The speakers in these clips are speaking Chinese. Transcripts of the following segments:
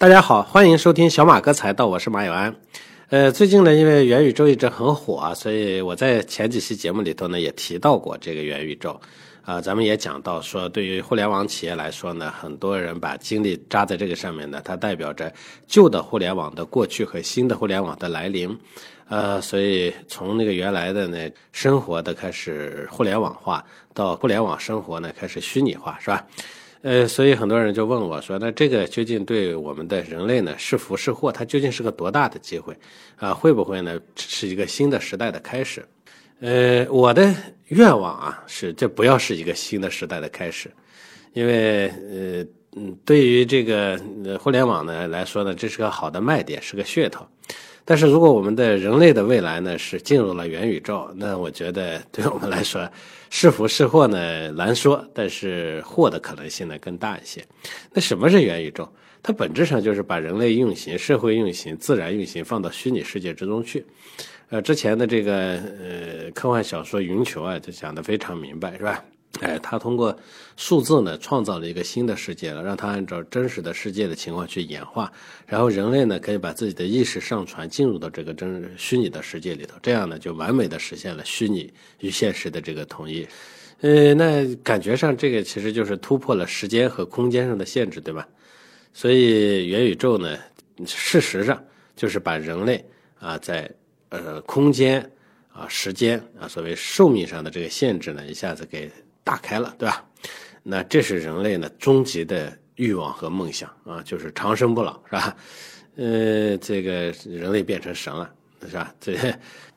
大家好，欢迎收听小马哥财道，我是马有安。呃，最近呢，因为元宇宙一直很火啊，所以我在前几期节目里头呢也提到过这个元宇宙。啊，咱们也讲到说，对于互联网企业来说呢，很多人把精力扎在这个上面呢，它代表着旧的互联网的过去和新的互联网的来临。呃，所以从那个原来的呢生活的开始互联网化，到互联网生活呢开始虚拟化，是吧？呃，所以很多人就问我说，那这个究竟对我们的人类呢是福是祸？它究竟是个多大的机会？啊，会不会呢是一个新的时代的开始？呃，我的愿望啊是这不要是一个新的时代的开始，因为呃嗯，对于这个互联网呢来说呢，这是个好的卖点，是个噱头。但是如果我们的人类的未来呢是进入了元宇宙，那我觉得对我们来说是福是祸呢难说，但是祸的可能性呢更大一些。那什么是元宇宙？它本质上就是把人类运行、社会运行、自然运行放到虚拟世界之中去。呃，之前的这个呃科幻小说《云球》啊，就讲得非常明白，是吧？哎，他通过数字呢，创造了一个新的世界了，让他按照真实的世界的情况去演化，然后人类呢可以把自己的意识上传进入到这个真虚拟的世界里头，这样呢就完美的实现了虚拟与现实的这个统一。呃，那感觉上这个其实就是突破了时间和空间上的限制，对吧？所以元宇宙呢，事实上就是把人类啊在呃，空间啊，时间啊，所谓寿命上的这个限制呢，一下子给打开了，对吧？那这是人类呢终极的欲望和梦想啊，就是长生不老，是吧？呃，这个人类变成神了，是吧？这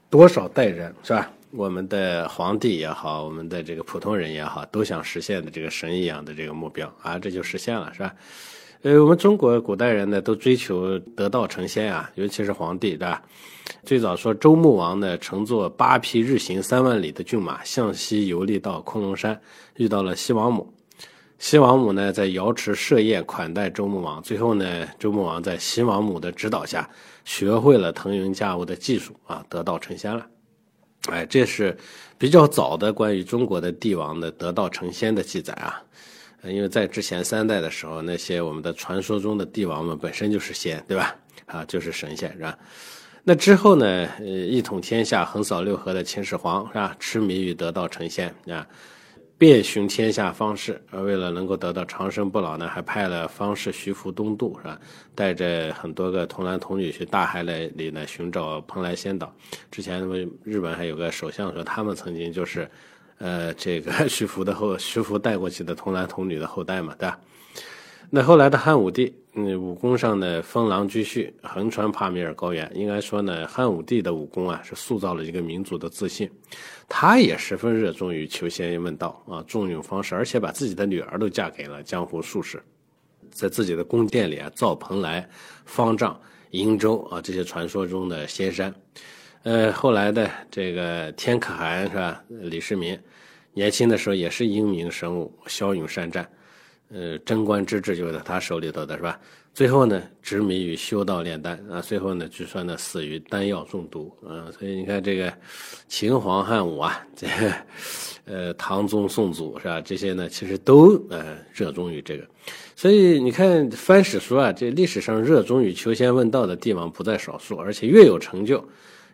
多少代人，是吧？我们的皇帝也好，我们的这个普通人也好，都想实现的这个神一样的这个目标啊，这就实现了，是吧？呃，我们中国古代人呢，都追求得道成仙啊，尤其是皇帝，对吧？最早说周穆王呢，乘坐八匹日行三万里的骏马，向西游历到昆仑山，遇到了西王母。西王母呢，在瑶池设宴款待周穆王。最后呢，周穆王在西王母的指导下，学会了腾云驾雾的技术啊，得道成仙了。哎，这是比较早的关于中国的帝王的得道成仙的记载啊。因为在之前三代的时候，那些我们的传说中的帝王们本身就是仙，对吧？啊，就是神仙，是吧？那之后呢？呃，一统天下、横扫六合的秦始皇，是吧？痴迷于得道成仙，啊，遍寻天下方士，而为了能够得到长生不老呢，还派了方士徐福东渡，是吧？带着很多个童男童女去大海里呢寻找蓬莱仙岛。之前日本还有个首相说，他们曾经就是。呃，这个 徐福的后，徐福带过去的童男童女的后代嘛，对吧？那后来的汉武帝，嗯，武功上呢封狼居胥，横穿帕米尔高原。应该说呢，汉武帝的武功啊，是塑造了一个民族的自信。他也十分热衷于求仙问道啊，重用方士，而且把自己的女儿都嫁给了江湖术士，在自己的宫殿里啊，造蓬莱、方丈、瀛洲啊这些传说中的仙山。呃，后来的这个天可汗是吧？李世民年轻的时候也是英明神武、骁勇善战，呃，贞观之治就在他手里头的是吧？最后呢，执迷于修道炼丹啊，最后呢，据说呢，死于丹药中毒啊。所以你看这个秦皇汉武啊，这呃唐宗宋祖是吧？这些呢，其实都呃热衷于这个。所以你看翻史书啊，这历史上热衷于求仙问道的帝王不在少数，而且越有成就。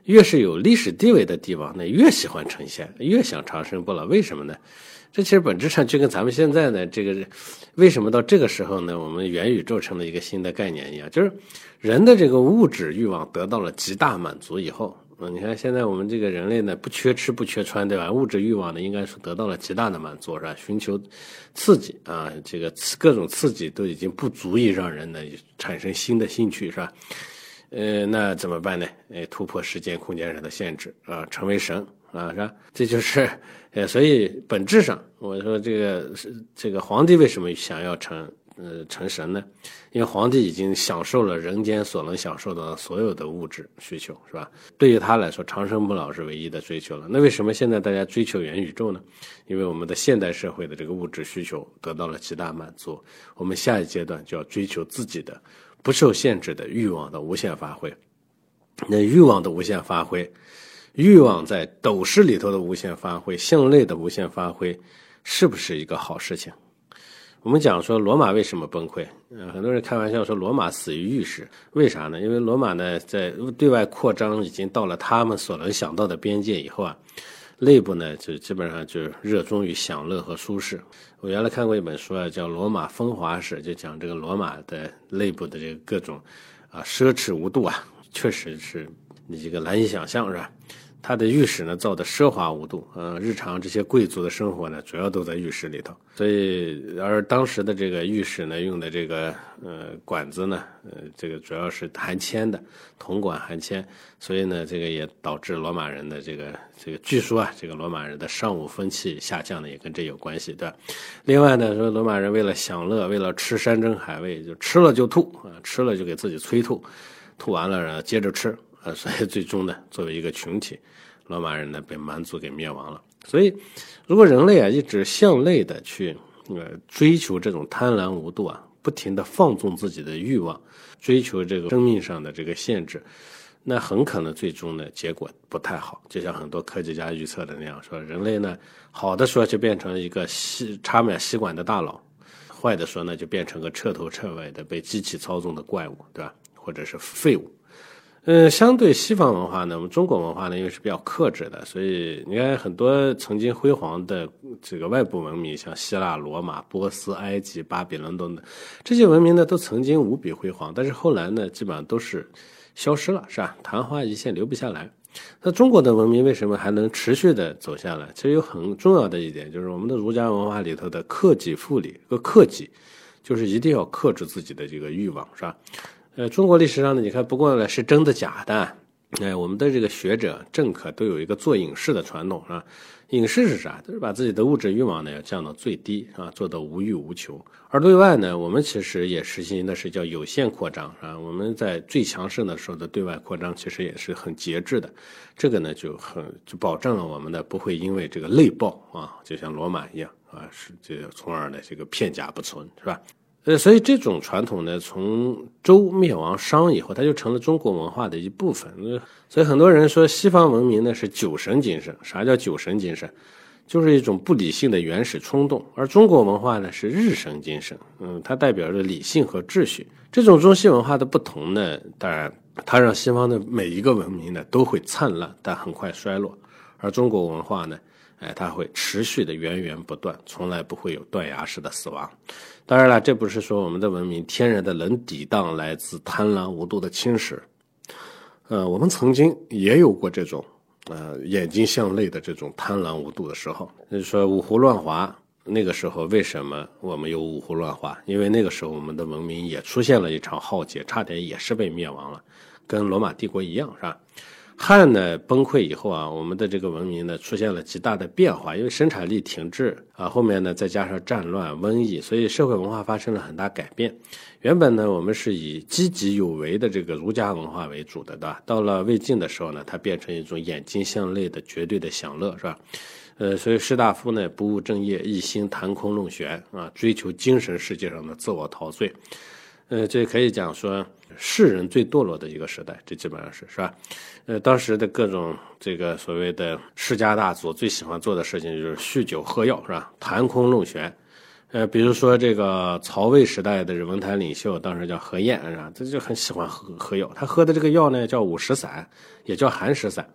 越是有历史地位的帝王呢，越喜欢成仙，越想长生不老。为什么呢？这其实本质上就跟咱们现在呢，这个为什么到这个时候呢，我们元宇宙成了一个新的概念一样，就是人的这个物质欲望得到了极大满足以后，嗯，你看现在我们这个人类呢，不缺吃不缺穿，对吧？物质欲望呢，应该是得到了极大的满足，是吧？寻求刺激啊，这个各种刺激都已经不足以让人呢产生新的兴趣，是吧？呃，那怎么办呢？哎，突破时间空间上的限制啊，成为神啊，是吧？这就是，呃，所以本质上，我说这个是这个皇帝为什么想要成呃成神呢？因为皇帝已经享受了人间所能享受的所有的物质需求，是吧？对于他来说，长生不老是唯一的追求了。那为什么现在大家追求元宇宙呢？因为我们的现代社会的这个物质需求得到了极大满足，我们下一阶段就要追求自己的。不受限制的欲望的无限发挥，那欲望的无限发挥，欲望在斗室里头的无限发挥，性内的无限发挥，是不是一个好事情？我们讲说罗马为什么崩溃？嗯，很多人开玩笑说罗马死于御史，为啥呢？因为罗马呢在对外扩张已经到了他们所能想到的边界以后啊，内部呢就基本上就热衷于享乐和舒适。我原来看过一本书啊，叫《罗马风华史》，就讲这个罗马的内部的这个各种啊奢侈无度啊，确实是你这个难以想象，是吧？他的浴室呢造的奢华无度，呃，日常这些贵族的生活呢，主要都在浴室里头。所以，而当时的这个浴室呢，用的这个呃管子呢，呃，这个主要是含铅的，铜管含铅，所以呢，这个也导致罗马人的这个这个，据说啊，这个罗马人的尚武风气下降呢，也跟这有关系，对吧？另外呢，说罗马人为了享乐，为了吃山珍海味，就吃了就吐啊，吃了就给自己催吐，吐完了然后接着吃。所以最终呢，作为一个群体，罗马人呢被蛮族给灭亡了。所以，如果人类啊一直向内的去呃追求这种贪婪无度啊，不停的放纵自己的欲望，追求这个生命上的这个限制，那很可能最终呢结果不太好。就像很多科学家预测的那样，说人类呢好的说就变成一个吸插满吸管的大佬，坏的说呢就变成个彻头彻尾的被机器操纵的怪物，对吧？或者是废物。嗯，相对西方文化呢，我们中国文化呢，因为是比较克制的，所以你看很多曾经辉煌的这个外部文明，像希腊、罗马、波斯、埃及、巴比伦等等，这些文明呢，都曾经无比辉煌，但是后来呢，基本上都是消失了，是吧？昙花一现，留不下来。那中国的文明为什么还能持续的走下来？其实有很重要的一点，就是我们的儒家文化里头的克己复礼，和克己，就是一定要克制自己的这个欲望，是吧？呃，中国历史上呢，你看，不过呢是真的假的。哎，我们的这个学者、政客都有一个做隐士的传统，是吧？隐士是啥？就是把自己的物质欲望呢要降到最低，啊，做到无欲无求。而对外呢，我们其实也实行的是叫有限扩张，啊，我们在最强盛的时候的对外扩张，其实也是很节制的。这个呢就很就保证了我们呢不会因为这个内爆啊，就像罗马一样啊，是这从而呢这个片甲不存，是吧？呃，所以这种传统呢，从周灭亡商以后，它就成了中国文化的一部分。所以很多人说西方文明呢是酒神精神。啥叫酒神精神？就是一种不理性的原始冲动。而中国文化呢是日神精神。嗯，它代表着理性和秩序。这种中西文化的不同呢，当然它让西方的每一个文明呢都会灿烂，但很快衰落。而中国文化呢？哎，它会持续的源源不断，从来不会有断崖式的死亡。当然了，这不是说我们的文明天然的能抵挡来自贪婪无度的侵蚀。呃，我们曾经也有过这种呃眼睛向内的这种贪婪无度的时候。就是说五胡乱华那个时候，为什么我们有五胡乱华？因为那个时候我们的文明也出现了一场浩劫，差点也是被灭亡了，跟罗马帝国一样，是吧？汉呢崩溃以后啊，我们的这个文明呢出现了极大的变化，因为生产力停滞啊，后面呢再加上战乱、瘟疫，所以社会文化发生了很大改变。原本呢我们是以积极有为的这个儒家文化为主的，对吧？到了魏晋的时候呢，它变成一种眼睛向内的绝对的享乐，是吧？呃，所以士大夫呢不务正业，一心谈空论玄啊，追求精神世界上的自我陶醉。呃，这可以讲说。世人最堕落的一个时代，这基本上是是吧？呃，当时的各种这个所谓的世家大族最喜欢做的事情就是酗酒喝药，是吧？谈空论玄。呃，比如说这个曹魏时代的文坛领袖，当时叫何晏，是吧？他就很喜欢喝喝药，他喝的这个药呢叫五石散，也叫寒食散。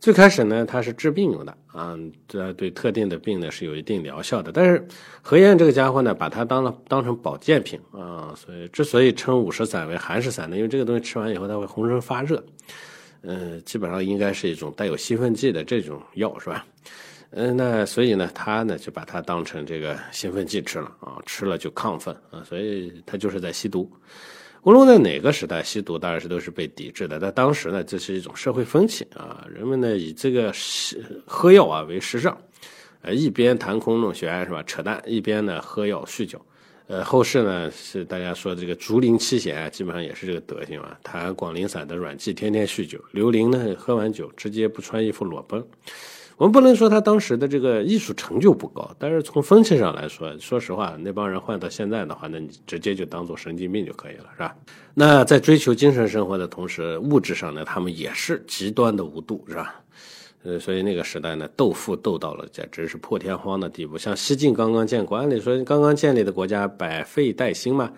最开始呢，它是治病用的啊，这对特定的病呢是有一定疗效的。但是何晏这个家伙呢，把它当了当成保健品啊，所以之所以称五石散为寒食散呢，因为这个东西吃完以后它会浑身发热，嗯，基本上应该是一种带有兴奋剂的这种药，是吧？嗯，那所以呢，他呢就把它当成这个兴奋剂吃了啊，吃了就亢奋啊，所以他就是在吸毒。无论在哪个时代，吸毒当然是都是被抵制的。在当时呢，这是一种社会风气啊，人们呢以这个喝药啊为时尚，呃，一边谈空论玄是吧，扯淡，一边呢喝药酗酒。呃，后世呢是大家说这个竹林七贤，基本上也是这个德行啊，谈广陵散的阮籍，天天酗酒。刘伶呢喝完酒直接不穿衣服裸奔。我们不能说他当时的这个艺术成就不高，但是从风气上来说，说实话，那帮人换到现在的话，那你直接就当做神经病就可以了，是吧？那在追求精神生活的同时，物质上呢，他们也是极端的无度，是吧？呃，所以那个时代呢，斗富斗到了简直是破天荒的地步。像西晋刚刚建国，按理说刚刚建立的国家百废待兴嘛，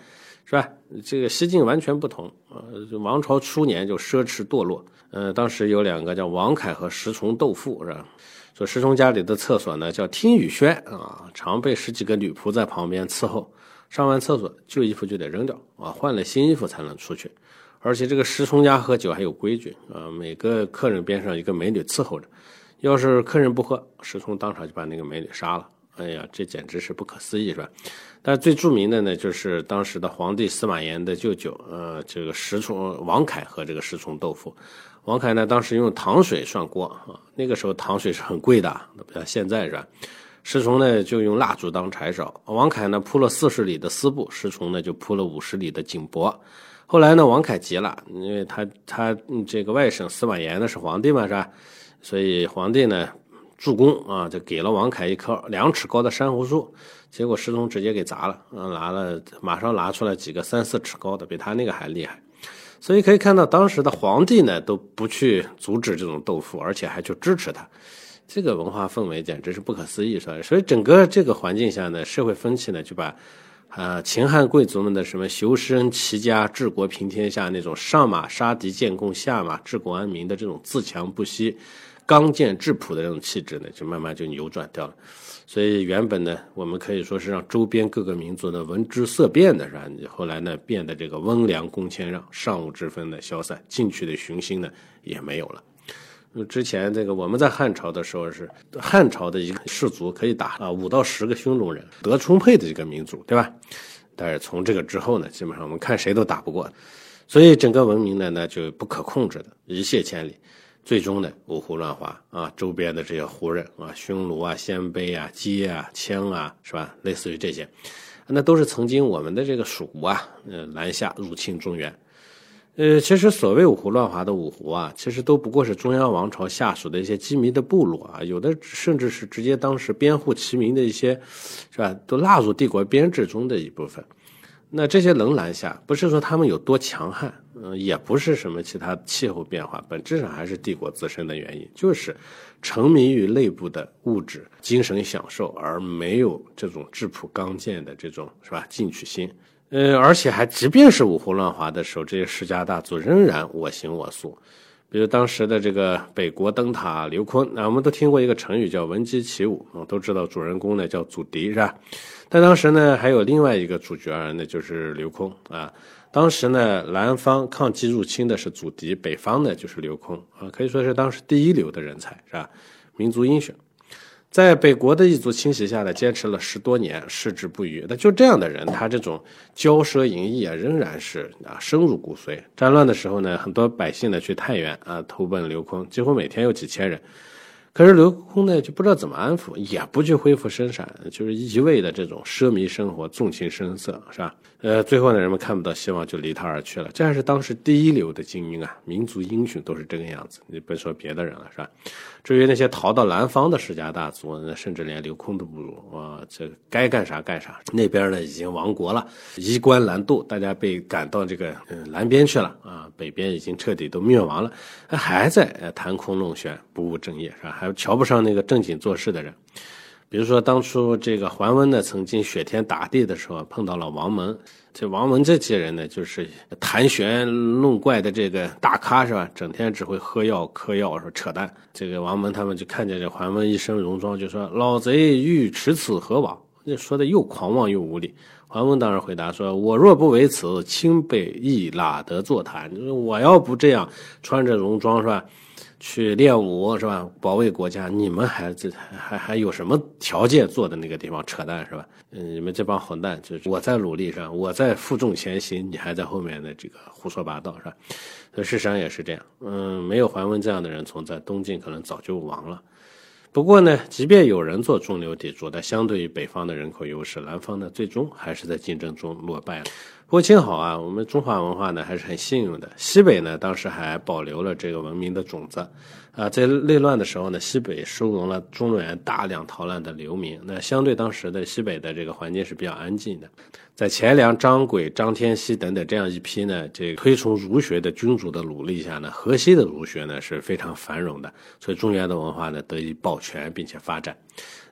是吧？这个西晋完全不同啊，王朝初年就奢侈堕落。呃，当时有两个叫王凯和石崇斗富，是吧？说石崇家里的厕所呢叫听雨轩啊，常被十几个女仆在旁边伺候。上完厕所旧衣服就得扔掉啊，换了新衣服才能出去。而且这个石崇家喝酒还有规矩啊，每个客人边上一个美女伺候着，要是客人不喝，石崇当场就把那个美女杀了。哎呀，这简直是不可思议，是吧？但最著名的呢，就是当时的皇帝司马炎的舅舅，呃，这个石崇王凯和这个石崇豆腐。王凯呢，当时用糖水涮锅啊，那个时候糖水是很贵的，那不像现在是吧？石崇呢就用蜡烛当柴烧，王凯呢铺了四十里的丝布，石崇呢就铺了五十里的锦帛。后来呢，王凯急了，因为他他这个外甥司马炎呢是皇帝嘛，是吧？所以皇帝呢助攻啊，就给了王凯一棵两尺高的珊瑚树，结果石崇直接给砸了，拿了马上拿出来几个三四尺高的，比他那个还厉害。所以可以看到，当时的皇帝呢都不去阻止这种斗富，而且还去支持他。这个文化氛围简直是不可思议，是吧？所以整个这个环境下呢，社会风气呢，就把，啊，秦汉贵族们的什么修身齐家治国平天下那种上马杀敌建功，下马治国安民的这种自强不息、刚健质朴的这种气质呢，就慢慢就扭转掉了。所以原本呢，我们可以说是让周边各个民族呢闻之色变的，是吧？后来呢，变得这个温良恭谦让、上午之分的消散，进取的雄心呢也没有了。之前这个我们在汉朝的时候是汉朝的一个氏族可以打啊五到十个匈奴人，德充沛的一个民族，对吧？但是从这个之后呢，基本上我们看谁都打不过，所以整个文明呢那就不可控制的一泻千里，最终呢五胡乱华啊，周边的这些胡人啊，匈奴啊、鲜卑啊、羯啊、羌啊，是吧？类似于这些，那都是曾经我们的这个蜀国啊，呃，南下入侵中原。呃，其实所谓五胡乱华的五胡啊，其实都不过是中央王朝下属的一些机密的部落啊，有的甚至是直接当时编户齐民的一些，是吧？都纳入帝国编制中的一部分。那这些能南下，不是说他们有多强悍，嗯，也不是什么其他气候变化，本质上还是帝国自身的原因，就是沉迷于内部的物质、精神享受，而没有这种质朴刚健的这种，是吧？进取心。呃，而且还，即便是五胡乱华的时候，这些世家大族仍然我行我素。比如当时的这个北国灯塔刘琨，那我们都听过一个成语叫闻鸡起舞，都知道主人公呢叫祖迪，是吧？但当时呢，还有另外一个主角，那就是刘琨啊。当时呢，南方抗击入侵的是祖迪，北方呢就是刘琨啊，可以说是当时第一流的人才，是吧？民族英雄。在北国的一族侵袭下呢，坚持了十多年，矢志不渝。那就这样的人，他这种骄奢淫逸啊，仍然是啊深入骨髓。战乱的时候呢，很多百姓呢去太原啊投奔刘琨，几乎每天有几千人。可是刘空呢就不知道怎么安抚，也不去恢复生产，就是一味的这种奢靡生活，纵情声色，是吧？呃，最后呢，人们看不到希望，就离他而去了。这还是当时第一流的精英啊，民族英雄都是这个样子。你别说别的人了，是吧？至于那些逃到南方的世家大族，那甚至连刘空都不如啊！这该干啥干啥。那边呢已经亡国了，衣冠南渡，大家被赶到这个嗯南边去了啊，北边已经彻底都灭亡了，还在谈空弄玄，不务正业，是吧？还瞧不上那个正经做事的人。比如说，当初这个桓温呢，曾经雪天打地的时候碰到了王蒙，这王蒙这些人呢，就是谈玄弄怪的这个大咖是吧？整天只会喝药、嗑药，说扯淡。这个王蒙他们就看见这桓温一身戎装，就说：“老贼欲持此何往？”那说的又狂妄又无礼。桓温当然回答说：“我若不为此，清北亦哪得坐谈？我要不这样穿着戎装是吧？”去练武是吧？保卫国家，你们还这还还有什么条件坐的那个地方扯淡是吧？嗯，你们这帮混蛋，就是我在努力是吧？我在负重前行，你还在后面的这个胡说八道是吧？事实上也是这样，嗯，没有桓温这样的人存在，东晋可能早就亡了。不过呢，即便有人做中流砥柱，但相对于北方的人口优势，南方呢最终还是在竞争中落败了。不过幸好啊，我们中华文化呢还是很幸运的。西北呢当时还保留了这个文明的种子，啊，在内乱的时候呢，西北收容了中原大量逃难的流民。那相对当时的西北的这个环境是比较安静的。在钱粮、张轨、张天锡等等这样一批呢，这推崇儒学的君主的努力下呢，河西的儒学呢是非常繁荣的，所以中原的文化呢得以保全并且发展。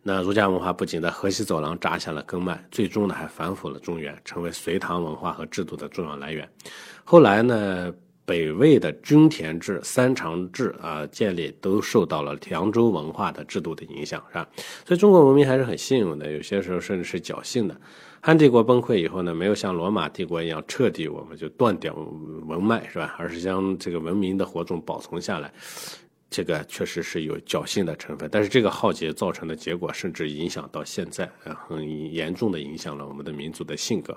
那儒家文化不仅在河西走廊扎下了根脉，最终呢还反腐了中原，成为隋唐文化和制度的重要来源。后来呢，北魏的均田制、三长制啊建立，都受到了凉州文化的制度的影响，是吧？所以中国文明还是很幸运的，有些时候甚至是侥幸的。汉帝国崩溃以后呢，没有像罗马帝国一样彻底我们就断掉文脉，是吧？而是将这个文明的火种保存下来。这个确实是有侥幸的成分，但是这个浩劫造成的结果，甚至影响到现在，啊，很严重的影响了我们的民族的性格。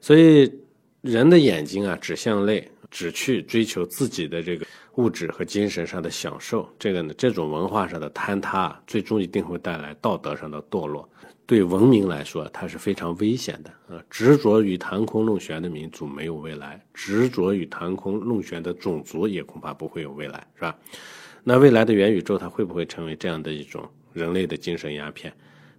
所以，人的眼睛啊，只向内，只去追求自己的这个物质和精神上的享受，这个呢，这种文化上的坍塌，最终一定会带来道德上的堕落。对文明来说，它是非常危险的。啊，执着于谈空论玄的民族没有未来，执着于谈空论玄的种族也恐怕不会有未来，是吧？那未来的元宇宙，它会不会成为这样的一种人类的精神鸦片？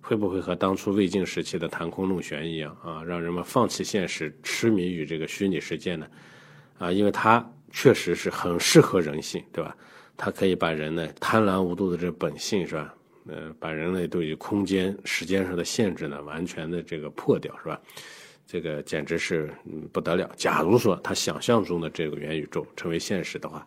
会不会和当初魏晋时期的谈空论玄一样啊，让人们放弃现实，痴迷于这个虚拟世界呢？啊，因为它确实是很适合人性，对吧？它可以把人呢贪婪无度的这本性，是吧？呃，把人类对于空间、时间上的限制呢，完全的这个破掉，是吧？这个简直是不得了。假如说他想象中的这个元宇宙成为现实的话。《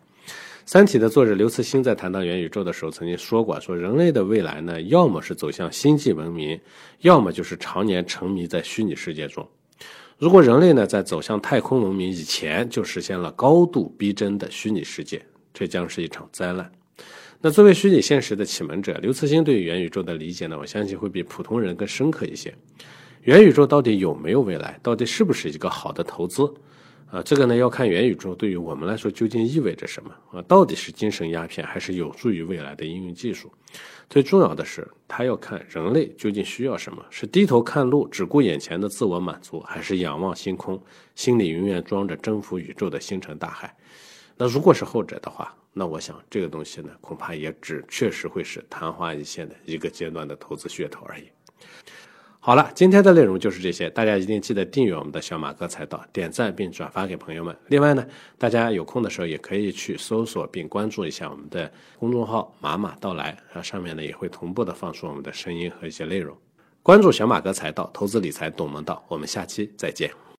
三体》的作者刘慈欣在谈到元宇宙的时候，曾经说过：“说人类的未来呢，要么是走向星际文明，要么就是常年沉迷在虚拟世界中。如果人类呢，在走向太空文明以前就实现了高度逼真的虚拟世界，这将是一场灾难。”那作为虚拟现实的启蒙者，刘慈欣对元宇宙的理解呢，我相信会比普通人更深刻一些。元宇宙到底有没有未来？到底是不是一个好的投资？啊，这个呢要看元宇宙对于我们来说究竟意味着什么啊？到底是精神鸦片，还是有助于未来的应用技术？最重要的是，它要看人类究竟需要什么：是低头看路，只顾眼前的自我满足，还是仰望星空，心里永远装着征服宇宙的星辰大海？那如果是后者的话，那我想这个东西呢，恐怕也只确实会是昙花一现的一个阶段的投资噱头而已。好了，今天的内容就是这些，大家一定记得订阅我们的小马哥财道，点赞并转发给朋友们。另外呢，大家有空的时候也可以去搜索并关注一下我们的公众号“马马到来”，啊，上面呢也会同步的放出我们的声音和一些内容。关注小马哥财道，投资理财懂门道。我们下期再见。